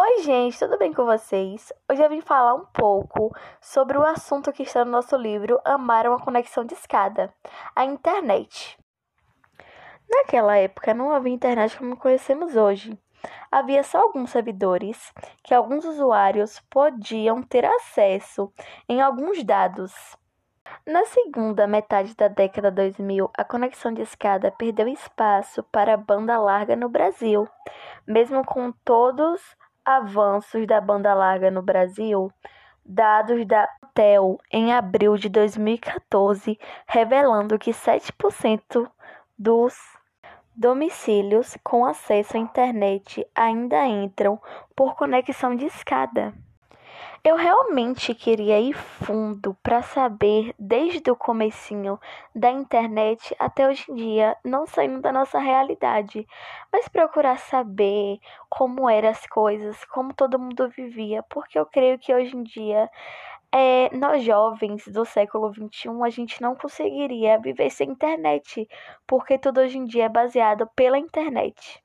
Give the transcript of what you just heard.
Oi, gente, tudo bem com vocês? Hoje eu vim falar um pouco sobre o assunto que está no nosso livro Amar uma Conexão de Escada, a internet. Naquela época não havia internet como conhecemos hoje. Havia só alguns servidores que alguns usuários podiam ter acesso em alguns dados. Na segunda metade da década 2000, a conexão de escada perdeu espaço para a banda larga no Brasil. Mesmo com todos avanços da banda larga no Brasil, dados da TEL em abril de 2014 revelando que 7% dos domicílios com acesso à internet ainda entram por conexão de escada. Eu realmente queria ir fundo para saber desde o comecinho da internet até hoje em dia, não saindo da nossa realidade, mas procurar saber como eram as coisas, como todo mundo vivia, porque eu creio que hoje em dia é, nós jovens do século XXI, a gente não conseguiria viver sem internet, porque tudo hoje em dia é baseado pela internet.